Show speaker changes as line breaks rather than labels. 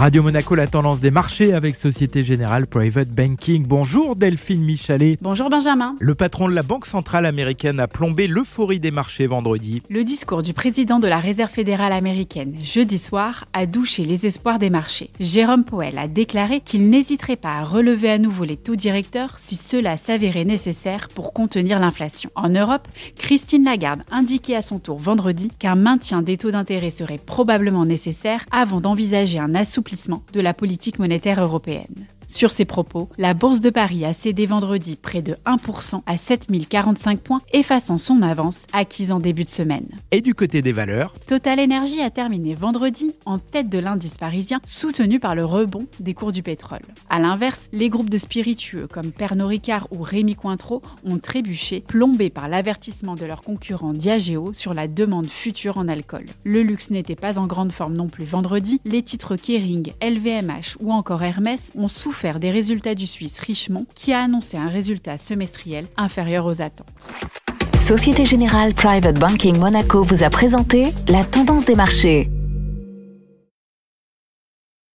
Radio Monaco, la tendance des marchés avec Société Générale Private Banking. Bonjour Delphine Michalet.
Bonjour Benjamin.
Le patron de la Banque Centrale Américaine a plombé l'euphorie des marchés vendredi.
Le discours du président de la Réserve fédérale américaine jeudi soir a douché les espoirs des marchés. Jérôme Powell a déclaré qu'il n'hésiterait pas à relever à nouveau les taux directeurs si cela s'avérait nécessaire pour contenir l'inflation. En Europe, Christine Lagarde indiquait à son tour vendredi qu'un maintien des taux d'intérêt serait probablement nécessaire avant d'envisager un assouplissement de la politique monétaire européenne. Sur ces propos, la Bourse de Paris a cédé vendredi près de 1% à 7045 points, effaçant son avance acquise en début de semaine.
Et du côté des valeurs
Total Energy a terminé vendredi en tête de l'indice parisien, soutenu par le rebond des cours du pétrole. A l'inverse, les groupes de spiritueux comme Pernod Ricard ou Rémi Cointreau ont trébuché, plombés par l'avertissement de leur concurrent Diageo sur la demande future en alcool. Le luxe n'était pas en grande forme non plus vendredi, les titres Kering, LVMH ou encore Hermès ont des résultats du Suisse Richemont qui a annoncé un résultat semestriel inférieur aux attentes.
Société Générale Private Banking Monaco vous a présenté la tendance des marchés.